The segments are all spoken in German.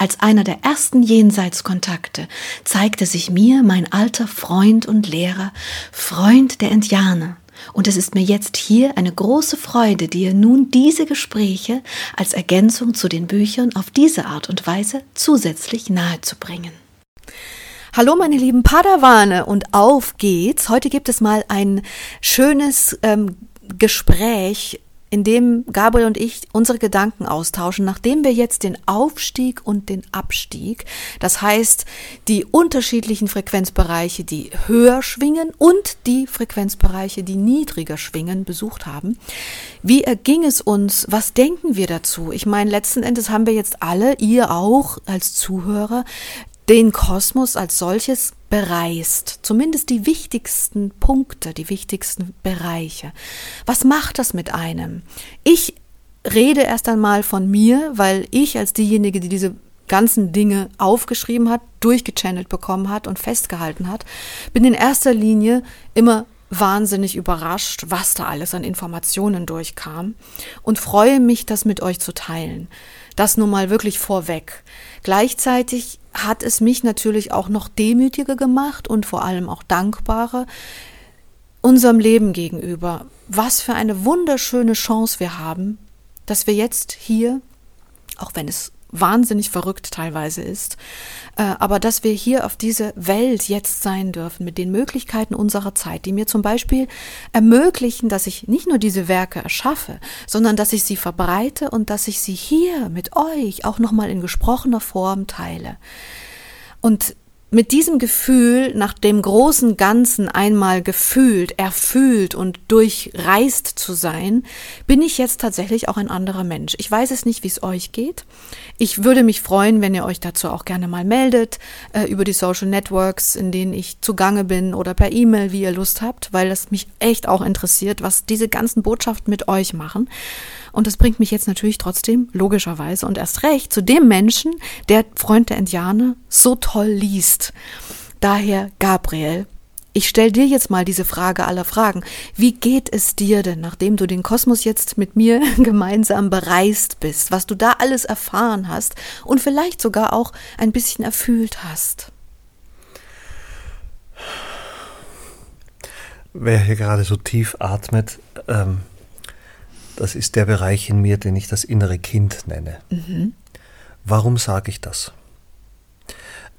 Als einer der ersten Jenseitskontakte zeigte sich mir mein alter Freund und Lehrer, Freund der Indianer, und es ist mir jetzt hier eine große Freude, dir nun diese Gespräche als Ergänzung zu den Büchern auf diese Art und Weise zusätzlich nahezubringen. Hallo meine lieben Padawane und auf geht's. Heute gibt es mal ein schönes ähm, Gespräch in dem Gabriel und ich unsere Gedanken austauschen, nachdem wir jetzt den Aufstieg und den Abstieg, das heißt die unterschiedlichen Frequenzbereiche, die höher schwingen und die Frequenzbereiche, die niedriger schwingen, besucht haben. Wie erging es uns? Was denken wir dazu? Ich meine, letzten Endes haben wir jetzt alle, ihr auch als Zuhörer, den Kosmos als solches bereist, zumindest die wichtigsten Punkte, die wichtigsten Bereiche. Was macht das mit einem? Ich rede erst einmal von mir, weil ich als diejenige, die diese ganzen Dinge aufgeschrieben hat, durchgechannelt bekommen hat und festgehalten hat, bin in erster Linie immer wahnsinnig überrascht, was da alles an Informationen durchkam und freue mich, das mit euch zu teilen. Das nun mal wirklich vorweg. Gleichzeitig hat es mich natürlich auch noch demütiger gemacht und vor allem auch dankbarer unserem Leben gegenüber. Was für eine wunderschöne Chance wir haben, dass wir jetzt hier, auch wenn es wahnsinnig verrückt teilweise ist, äh, aber dass wir hier auf diese Welt jetzt sein dürfen mit den Möglichkeiten unserer Zeit, die mir zum Beispiel ermöglichen, dass ich nicht nur diese Werke erschaffe, sondern dass ich sie verbreite und dass ich sie hier mit euch auch nochmal in gesprochener Form teile. Und mit diesem Gefühl, nach dem großen Ganzen einmal gefühlt, erfüllt und durchreist zu sein, bin ich jetzt tatsächlich auch ein anderer Mensch. Ich weiß es nicht, wie es euch geht. Ich würde mich freuen, wenn ihr euch dazu auch gerne mal meldet, äh, über die Social Networks, in denen ich zugange bin oder per E-Mail, wie ihr Lust habt, weil es mich echt auch interessiert, was diese ganzen Botschaften mit euch machen. Und das bringt mich jetzt natürlich trotzdem, logischerweise und erst recht, zu dem Menschen, der Freund der Indianer so toll liest. Daher, Gabriel, ich stelle dir jetzt mal diese Frage aller Fragen. Wie geht es dir denn, nachdem du den Kosmos jetzt mit mir gemeinsam bereist bist, was du da alles erfahren hast und vielleicht sogar auch ein bisschen erfüllt hast? Wer hier gerade so tief atmet, ähm, das ist der Bereich in mir, den ich das innere Kind nenne. Mhm. Warum sage ich das?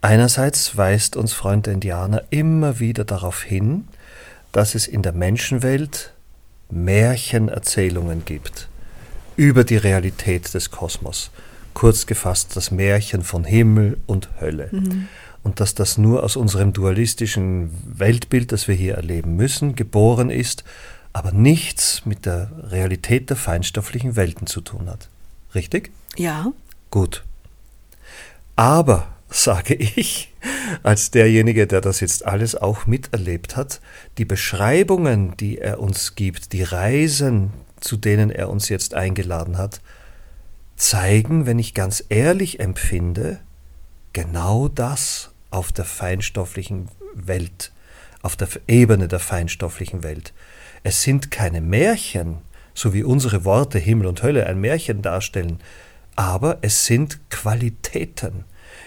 Einerseits weist uns Freund der Indianer immer wieder darauf hin, dass es in der Menschenwelt Märchenerzählungen gibt über die Realität des Kosmos. Kurz gefasst das Märchen von Himmel und Hölle. Mhm. Und dass das nur aus unserem dualistischen Weltbild, das wir hier erleben müssen, geboren ist aber nichts mit der Realität der feinstofflichen Welten zu tun hat. Richtig? Ja. Gut. Aber, sage ich, als derjenige, der das jetzt alles auch miterlebt hat, die Beschreibungen, die er uns gibt, die Reisen, zu denen er uns jetzt eingeladen hat, zeigen, wenn ich ganz ehrlich empfinde, genau das auf der feinstofflichen Welt, auf der Ebene der feinstofflichen Welt. Es sind keine Märchen, so wie unsere Worte Himmel und Hölle ein Märchen darstellen, aber es sind Qualitäten.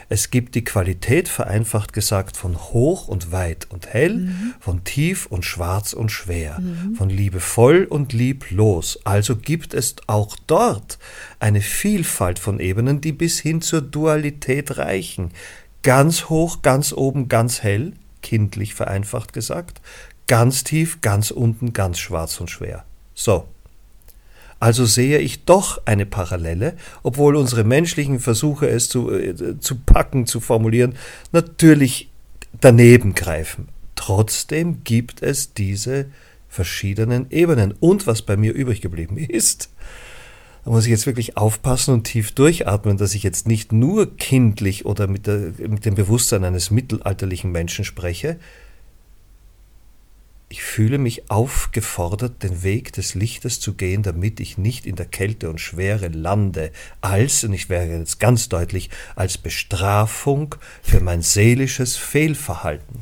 Es gibt die Qualität, vereinfacht gesagt, von hoch und weit und hell, mhm. von tief und schwarz und schwer, mhm. von liebevoll und lieblos. Also gibt es auch dort eine Vielfalt von Ebenen, die bis hin zur Dualität reichen. Ganz hoch, ganz oben, ganz hell, kindlich vereinfacht gesagt, ganz tief, ganz unten, ganz schwarz und schwer. So. Also sehe ich doch eine Parallele, obwohl unsere menschlichen Versuche, es zu, äh, zu packen, zu formulieren, natürlich daneben greifen. Trotzdem gibt es diese verschiedenen Ebenen. Und was bei mir übrig geblieben ist, da muss ich jetzt wirklich aufpassen und tief durchatmen, dass ich jetzt nicht nur kindlich oder mit, der, mit dem Bewusstsein eines mittelalterlichen Menschen spreche, Ich fühle mich aufgefordert, den Weg des Lichtes zu gehen, damit ich nicht in der Kälte und Schwere lande, als, und ich wäre jetzt ganz deutlich, als Bestrafung für mein seelisches Fehlverhalten.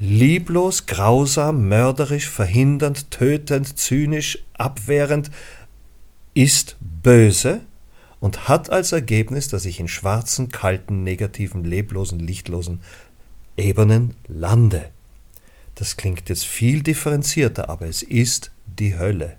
Lieblos, grausam, mörderisch, verhindernd, tötend, zynisch, abwehrend, ist böse und hat als Ergebnis, dass ich in schwarzen, kalten, negativen, leblosen, lichtlosen Ebenen lande. Das klingt jetzt viel differenzierter, aber es ist die Hölle.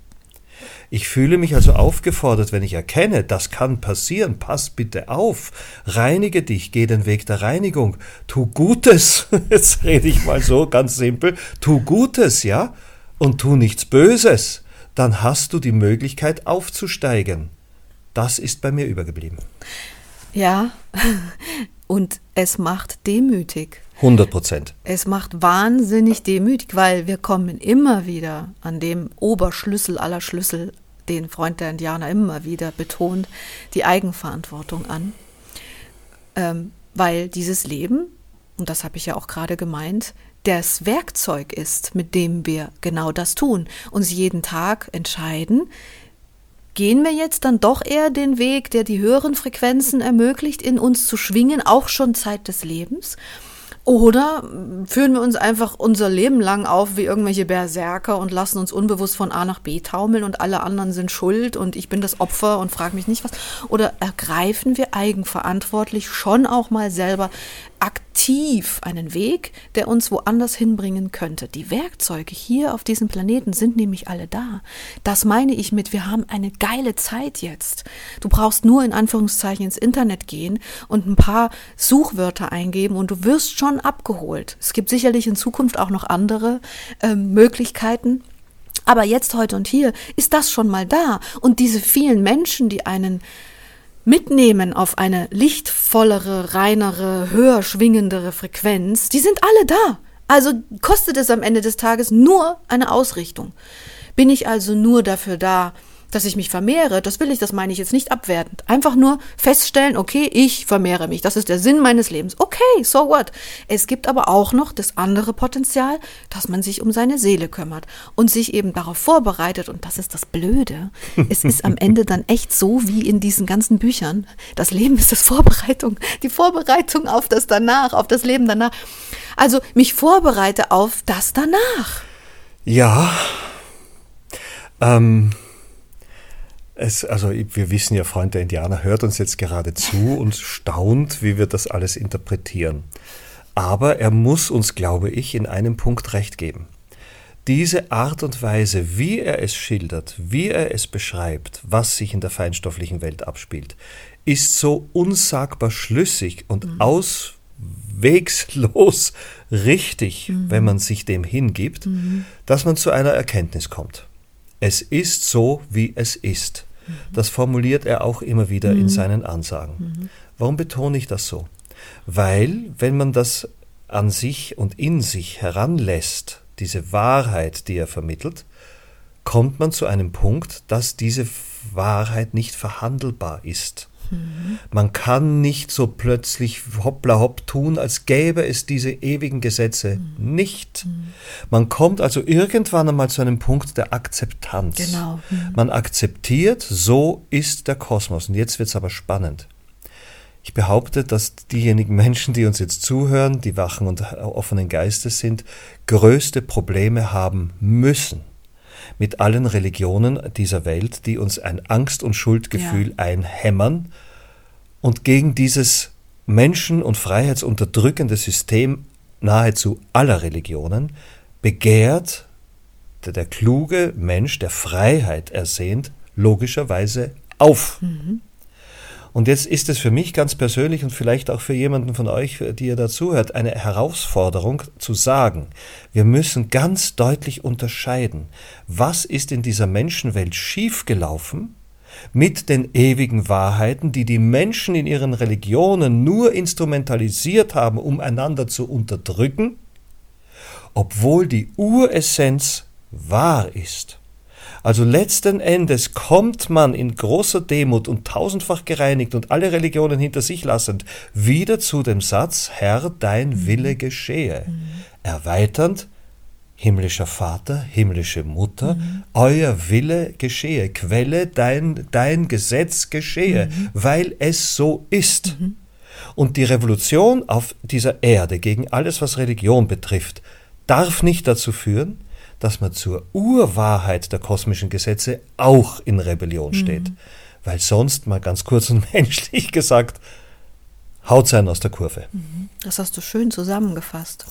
Ich fühle mich also aufgefordert, wenn ich erkenne, das kann passieren, pass bitte auf, reinige dich, geh den Weg der Reinigung, tu Gutes, jetzt rede ich mal so ganz simpel, tu Gutes, ja, und tu nichts Böses, dann hast du die Möglichkeit aufzusteigen. Das ist bei mir übergeblieben. Ja, und es macht demütig. 100 Prozent. Es macht wahnsinnig demütig, weil wir kommen immer wieder an dem Oberschlüssel aller Schlüssel, den Freund der Indianer immer wieder betont, die Eigenverantwortung an. Ähm, weil dieses Leben, und das habe ich ja auch gerade gemeint, das Werkzeug ist, mit dem wir genau das tun, uns jeden Tag entscheiden, Gehen wir jetzt dann doch eher den Weg, der die höheren Frequenzen ermöglicht, in uns zu schwingen, auch schon Zeit des Lebens? Oder führen wir uns einfach unser Leben lang auf wie irgendwelche Berserker und lassen uns unbewusst von A nach B taumeln und alle anderen sind schuld und ich bin das Opfer und frage mich nicht was? Oder ergreifen wir eigenverantwortlich schon auch mal selber aktiv einen Weg, der uns woanders hinbringen könnte. Die Werkzeuge hier auf diesem Planeten sind nämlich alle da. Das meine ich mit, wir haben eine geile Zeit jetzt. Du brauchst nur in Anführungszeichen ins Internet gehen und ein paar Suchwörter eingeben und du wirst schon abgeholt. Es gibt sicherlich in Zukunft auch noch andere äh, Möglichkeiten. Aber jetzt, heute und hier ist das schon mal da. Und diese vielen Menschen, die einen mitnehmen auf eine lichtvollere, reinere, höher schwingendere Frequenz, die sind alle da. Also kostet es am Ende des Tages nur eine Ausrichtung. Bin ich also nur dafür da, dass ich mich vermehre, das will ich, das meine ich jetzt nicht abwertend. Einfach nur feststellen, okay, ich vermehre mich. Das ist der Sinn meines Lebens. Okay, so what? Es gibt aber auch noch das andere Potenzial, dass man sich um seine Seele kümmert und sich eben darauf vorbereitet. Und das ist das Blöde. Es ist am Ende dann echt so wie in diesen ganzen Büchern. Das Leben ist das Vorbereitung. Die Vorbereitung auf das danach, auf das Leben danach. Also mich vorbereite auf das danach. Ja. Ähm es, also wir wissen ja, Freund der Indianer hört uns jetzt gerade zu und staunt, wie wir das alles interpretieren. Aber er muss uns, glaube ich, in einem Punkt recht geben. Diese Art und Weise, wie er es schildert, wie er es beschreibt, was sich in der feinstofflichen Welt abspielt, ist so unsagbar schlüssig und mhm. auswegslos richtig, mhm. wenn man sich dem hingibt, mhm. dass man zu einer Erkenntnis kommt. Es ist so, wie es ist. Das formuliert er auch immer wieder in mhm. seinen Ansagen. Mhm. Warum betone ich das so? Weil, wenn man das an sich und in sich heranlässt, diese Wahrheit, die er vermittelt, kommt man zu einem Punkt, dass diese Wahrheit nicht verhandelbar ist. Man kann nicht so plötzlich hoppla hopp tun, als gäbe es diese ewigen Gesetze mhm. nicht. Man kommt also irgendwann einmal zu einem Punkt der Akzeptanz. Genau. Mhm. Man akzeptiert, so ist der Kosmos. Und jetzt wird es aber spannend. Ich behaupte, dass diejenigen Menschen, die uns jetzt zuhören, die wachen und offenen Geistes sind, größte Probleme haben müssen mit allen Religionen dieser Welt, die uns ein Angst- und Schuldgefühl ja. einhämmern und gegen dieses menschen- und freiheitsunterdrückende System nahezu aller Religionen begehrt der, der kluge Mensch, der Freiheit ersehnt, logischerweise auf. Mhm. Und jetzt ist es für mich ganz persönlich und vielleicht auch für jemanden von euch, die ihr dazuhört, eine Herausforderung zu sagen, wir müssen ganz deutlich unterscheiden, was ist in dieser Menschenwelt schiefgelaufen mit den ewigen Wahrheiten, die die Menschen in ihren Religionen nur instrumentalisiert haben, um einander zu unterdrücken, obwohl die Uressenz wahr ist. Also letzten Endes kommt man in großer Demut und tausendfach gereinigt und alle Religionen hinter sich lassend wieder zu dem Satz, Herr, dein mhm. Wille geschehe. Mhm. Erweiternd, himmlischer Vater, himmlische Mutter, mhm. euer Wille geschehe, Quelle, dein, dein Gesetz geschehe, mhm. weil es so ist. Mhm. Und die Revolution auf dieser Erde gegen alles, was Religion betrifft, darf nicht dazu führen, dass man zur Urwahrheit der kosmischen Gesetze auch in Rebellion steht. Mhm. Weil sonst, mal ganz kurz und menschlich gesagt, haut sein aus der Kurve. Mhm. Das hast du schön zusammengefasst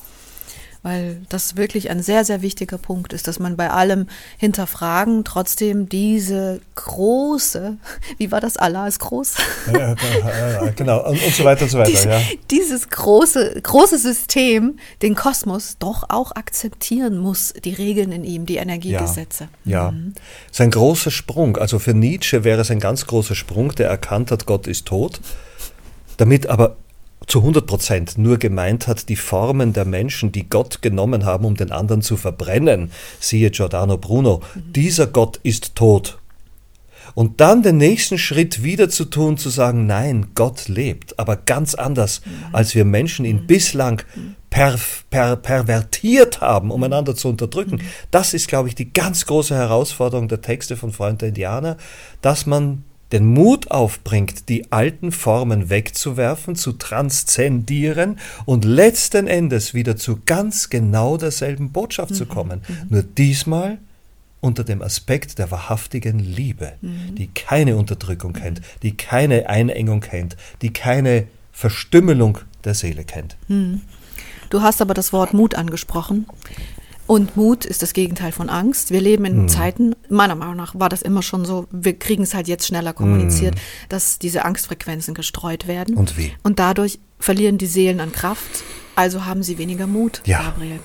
weil das wirklich ein sehr, sehr wichtiger Punkt ist, dass man bei allem Hinterfragen trotzdem diese große, wie war das, Allah ist groß? Ja, genau, und, und, so weiter und so weiter, Dies, ja. Dieses große, große System, den Kosmos, doch auch akzeptieren muss, die Regeln in ihm, die Energiegesetze. Ja, ja. Mhm. ist ein großer Sprung. Also für Nietzsche wäre es ein ganz großer Sprung, der erkannt hat, Gott ist tot damit aber zu 100 Prozent nur gemeint hat, die Formen der Menschen, die Gott genommen haben, um den anderen zu verbrennen, siehe Giordano Bruno, dieser Gott ist tot. Und dann den nächsten Schritt wieder zu tun, zu sagen, nein, Gott lebt, aber ganz anders, als wir Menschen ihn bislang per, per, pervertiert haben, um einander zu unterdrücken. Das ist, glaube ich, die ganz große Herausforderung der Texte von Freund der Indianer, dass man den Mut aufbringt, die alten Formen wegzuwerfen, zu transzendieren und letzten Endes wieder zu ganz genau derselben Botschaft mhm. zu kommen. Mhm. Nur diesmal unter dem Aspekt der wahrhaftigen Liebe, mhm. die keine Unterdrückung kennt, die keine Einengung kennt, die keine Verstümmelung der Seele kennt. Mhm. Du hast aber das Wort Mut angesprochen. Und Mut ist das Gegenteil von Angst. Wir leben in mhm. Zeiten, meiner Meinung nach war das immer schon so, wir kriegen es halt jetzt schneller kommuniziert, mhm. dass diese Angstfrequenzen gestreut werden. Und wie? Und dadurch verlieren die Seelen an Kraft also haben sie weniger Mut, ja. Gabriel.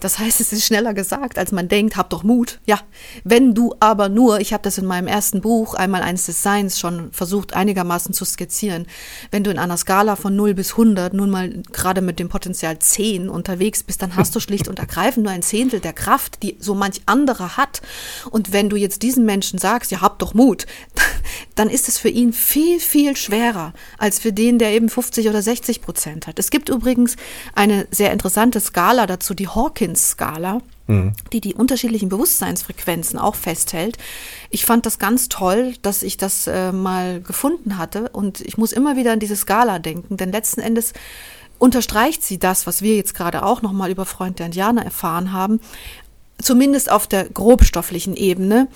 Das heißt, es ist schneller gesagt, als man denkt, hab doch Mut. Ja, wenn du aber nur, ich habe das in meinem ersten Buch, einmal eins des Seins, schon versucht einigermaßen zu skizzieren, wenn du in einer Skala von 0 bis 100 nun mal gerade mit dem Potenzial 10 unterwegs bist, dann hast du schlicht und ergreifend nur ein Zehntel der Kraft, die so manch anderer hat. Und wenn du jetzt diesen Menschen sagst, ja, hab doch Mut, dann ist es für ihn viel, viel schwerer als für den, der eben 50 oder 60 Prozent hat. Es gibt übrigens eine sehr interessante Skala dazu, die Hawkins-Skala, mhm. die die unterschiedlichen Bewusstseinsfrequenzen auch festhält. Ich fand das ganz toll, dass ich das äh, mal gefunden hatte und ich muss immer wieder an diese Skala denken, denn letzten Endes unterstreicht sie das, was wir jetzt gerade auch nochmal über Freund der Indianer erfahren haben, zumindest auf der grobstofflichen Ebene,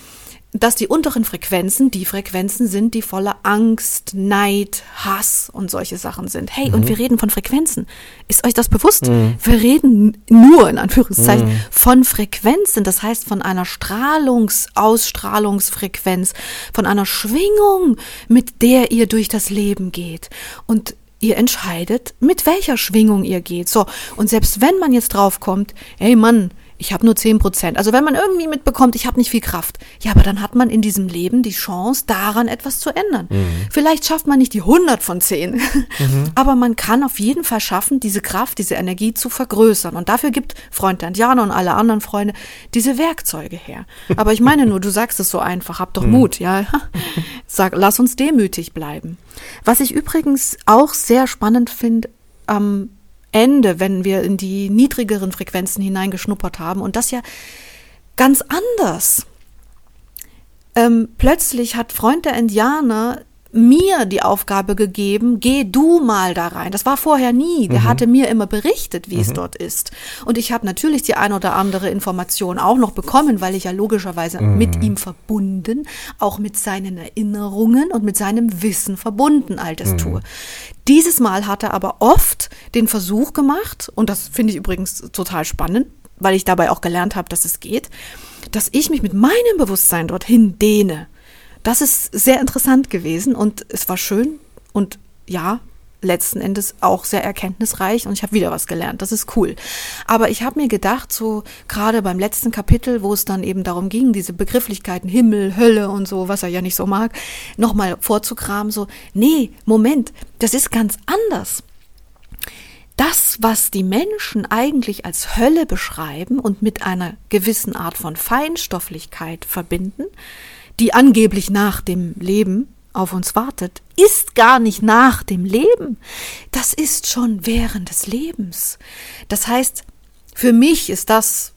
dass die unteren Frequenzen die Frequenzen sind, die voller Angst, Neid, Hass und solche Sachen sind. Hey, mhm. und wir reden von Frequenzen. Ist euch das bewusst? Mhm. Wir reden nur in Anführungszeichen mhm. von Frequenzen, das heißt von einer Strahlungs-, Ausstrahlungsfrequenz, von einer Schwingung, mit der ihr durch das Leben geht. Und ihr entscheidet, mit welcher Schwingung ihr geht. So, und selbst wenn man jetzt draufkommt, hey Mann, ich habe nur 10 Prozent. Also wenn man irgendwie mitbekommt, ich habe nicht viel Kraft, ja, aber dann hat man in diesem Leben die Chance, daran etwas zu ändern. Mhm. Vielleicht schafft man nicht die 100 von 10, mhm. aber man kann auf jeden Fall schaffen, diese Kraft, diese Energie zu vergrößern. Und dafür gibt Freund Indianer und alle anderen Freunde diese Werkzeuge her. Aber ich meine nur, du sagst es so einfach, hab doch mhm. Mut, ja. Sag, lass uns demütig bleiben. Was ich übrigens auch sehr spannend finde, am Ende, wenn wir in die niedrigeren Frequenzen hineingeschnuppert haben. Und das ja ganz anders. Ähm, plötzlich hat Freund der Indianer mir die Aufgabe gegeben, geh du mal da rein. Das war vorher nie. Der mhm. hatte mir immer berichtet, wie mhm. es dort ist. Und ich habe natürlich die ein oder andere Information auch noch bekommen, weil ich ja logischerweise mhm. mit ihm verbunden, auch mit seinen Erinnerungen und mit seinem Wissen verbunden all das mhm. tue. Dieses Mal hat er aber oft den Versuch gemacht, und das finde ich übrigens total spannend, weil ich dabei auch gelernt habe, dass es geht, dass ich mich mit meinem Bewusstsein dorthin dehne das ist sehr interessant gewesen und es war schön und ja, letzten Endes auch sehr erkenntnisreich und ich habe wieder was gelernt. Das ist cool. Aber ich habe mir gedacht, so gerade beim letzten Kapitel, wo es dann eben darum ging, diese Begrifflichkeiten Himmel, Hölle und so, was er ja nicht so mag, nochmal vorzukramen, so, nee, Moment, das ist ganz anders. Das, was die Menschen eigentlich als Hölle beschreiben und mit einer gewissen Art von Feinstofflichkeit verbinden, die angeblich nach dem Leben auf uns wartet, ist gar nicht nach dem Leben. Das ist schon während des Lebens. Das heißt, für mich ist das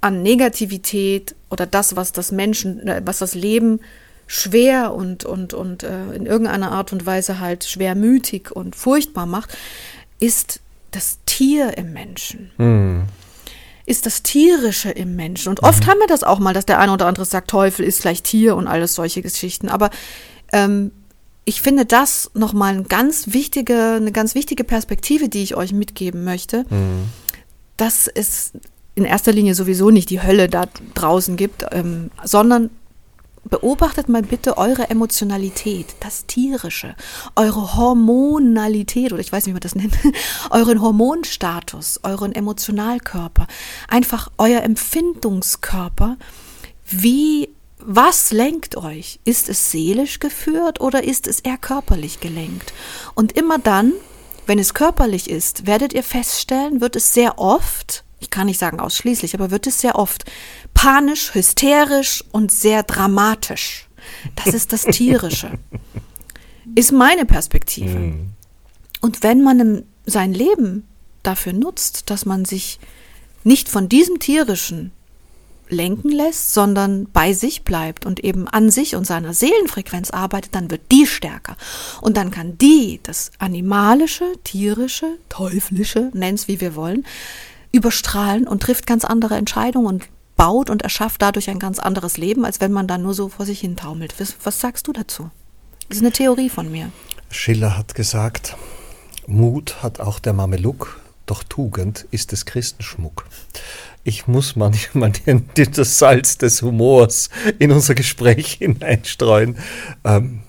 an Negativität oder das, was das Menschen, äh, was das Leben schwer und, und, und äh, in irgendeiner Art und Weise halt schwermütig und furchtbar macht, ist das Tier im Menschen. Mhm. Ist das Tierische im Menschen. Und oft mhm. haben wir das auch mal, dass der eine oder andere sagt, Teufel ist gleich Tier und alles solche Geschichten. Aber ähm, ich finde das nochmal eine ganz wichtige, eine ganz wichtige Perspektive, die ich euch mitgeben möchte, mhm. dass es in erster Linie sowieso nicht die Hölle da draußen gibt, ähm, sondern beobachtet mal bitte eure Emotionalität, das Tierische, eure Hormonalität oder ich weiß nicht, wie man das nennt, euren Hormonstatus, euren Emotionalkörper, einfach euer Empfindungskörper, wie was lenkt euch? Ist es seelisch geführt oder ist es eher körperlich gelenkt? Und immer dann, wenn es körperlich ist, werdet ihr feststellen, wird es sehr oft, ich kann nicht sagen ausschließlich, aber wird es sehr oft panisch, hysterisch und sehr dramatisch. Das ist das Tierische. Ist meine Perspektive. Mhm. Und wenn man sein Leben dafür nutzt, dass man sich nicht von diesem Tierischen lenken lässt, sondern bei sich bleibt und eben an sich und seiner Seelenfrequenz arbeitet, dann wird die stärker. Und dann kann die, das animalische, tierische, teuflische, nenn's wie wir wollen, überstrahlen und trifft ganz andere Entscheidungen und baut und erschafft dadurch ein ganz anderes Leben, als wenn man dann nur so vor sich hin taumelt. Was, was sagst du dazu? Das ist eine Theorie von mir. Schiller hat gesagt, Mut hat auch der Mameluk, doch Tugend ist des Christenschmuck ich muss manchmal das Salz des Humors in unser Gespräch hineinstreuen, ähm,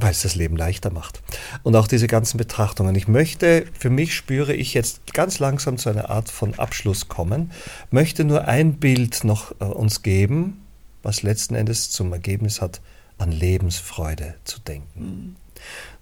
weil es das Leben leichter macht. Und auch diese ganzen Betrachtungen. Ich möchte, für mich spüre ich jetzt ganz langsam zu einer Art von Abschluss kommen, möchte nur ein Bild noch äh, uns geben, was letzten Endes zum Ergebnis hat, an Lebensfreude zu denken. Mhm.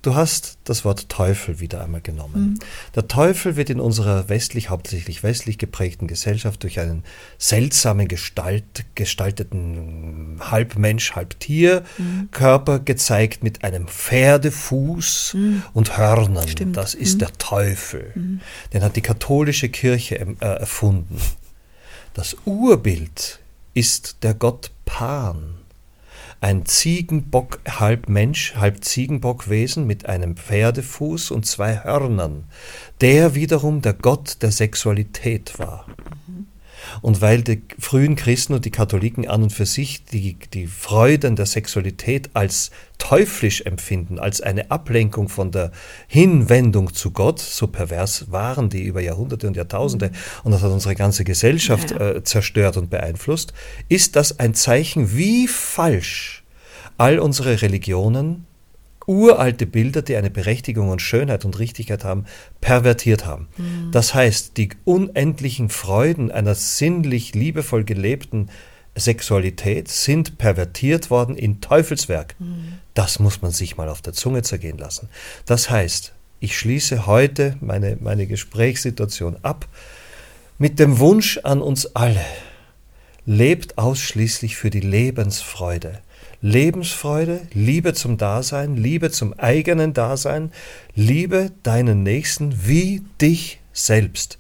Du hast das Wort Teufel wieder einmal genommen. Mhm. Der Teufel wird in unserer westlich, hauptsächlich westlich geprägten Gesellschaft durch einen seltsamen Gestalt, gestalteten Halbmensch, Halbtier-Körper mhm. gezeigt mit einem Pferdefuß mhm. und Hörnern. Stimmt. Das ist mhm. der Teufel. Mhm. Den hat die katholische Kirche äh, erfunden. Das Urbild ist der Gott Pan ein Ziegenbock, halb Mensch, halb Ziegenbockwesen mit einem Pferdefuß und zwei Hörnern, der wiederum der Gott der Sexualität war. Und weil die frühen Christen und die Katholiken an und für sich die, die Freuden der Sexualität als teuflisch empfinden, als eine Ablenkung von der Hinwendung zu Gott, so pervers waren die über Jahrhunderte und Jahrtausende und das hat unsere ganze Gesellschaft äh, zerstört und beeinflusst, ist das ein Zeichen, wie falsch all unsere Religionen uralte Bilder, die eine Berechtigung und Schönheit und Richtigkeit haben, pervertiert haben. Mhm. Das heißt, die unendlichen Freuden einer sinnlich liebevoll gelebten Sexualität sind pervertiert worden in Teufelswerk. Mhm. Das muss man sich mal auf der Zunge zergehen lassen. Das heißt, ich schließe heute meine, meine Gesprächssituation ab mit dem Wunsch an uns alle, lebt ausschließlich für die Lebensfreude. Lebensfreude, Liebe zum Dasein, Liebe zum eigenen Dasein, liebe deinen Nächsten wie dich selbst,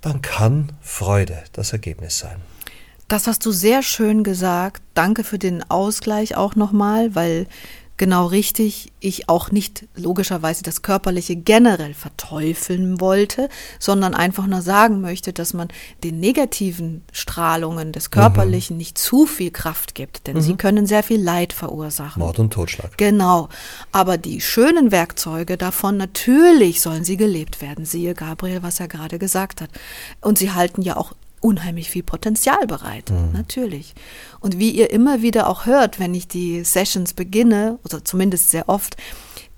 dann kann Freude das Ergebnis sein. Das hast du sehr schön gesagt. Danke für den Ausgleich auch nochmal, weil genau richtig ich auch nicht logischerweise das Körperliche generell verteufeln wollte, sondern einfach nur sagen möchte, dass man den negativen Strahlungen des Körperlichen mhm. nicht zu viel Kraft gibt, denn mhm. sie können sehr viel Leid verursachen. Mord und Totschlag. Genau. Aber die schönen Werkzeuge davon, natürlich sollen sie gelebt werden. Siehe Gabriel, was er gerade gesagt hat. Und sie halten ja auch unheimlich viel Potenzial bereit, mhm. natürlich. Und wie ihr immer wieder auch hört, wenn ich die Sessions beginne, oder zumindest sehr oft,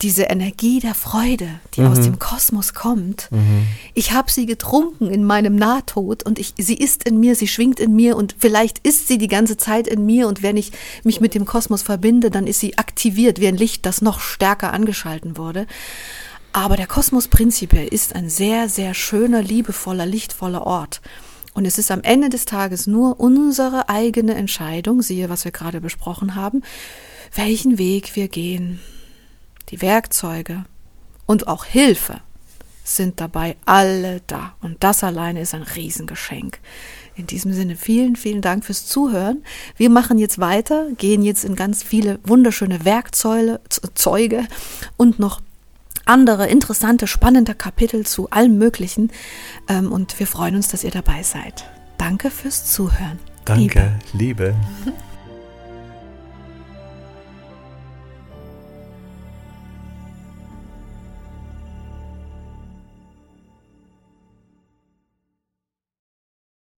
diese Energie der Freude, die mhm. aus dem Kosmos kommt. Mhm. Ich habe sie getrunken in meinem Nahtod und ich, sie ist in mir, sie schwingt in mir und vielleicht ist sie die ganze Zeit in mir und wenn ich mich mit dem Kosmos verbinde, dann ist sie aktiviert wie ein Licht, das noch stärker angeschalten wurde. Aber der Kosmos prinzipiell ist ein sehr, sehr schöner, liebevoller, lichtvoller Ort. Und es ist am Ende des Tages nur unsere eigene Entscheidung, siehe, was wir gerade besprochen haben, welchen Weg wir gehen. Die Werkzeuge und auch Hilfe sind dabei alle da. Und das alleine ist ein Riesengeschenk. In diesem Sinne vielen, vielen Dank fürs Zuhören. Wir machen jetzt weiter, gehen jetzt in ganz viele wunderschöne Werkzeuge Zeuge und noch andere interessante, spannende Kapitel zu allem Möglichen. Ähm, und wir freuen uns, dass ihr dabei seid. Danke fürs Zuhören. Danke, Liebe. Liebe.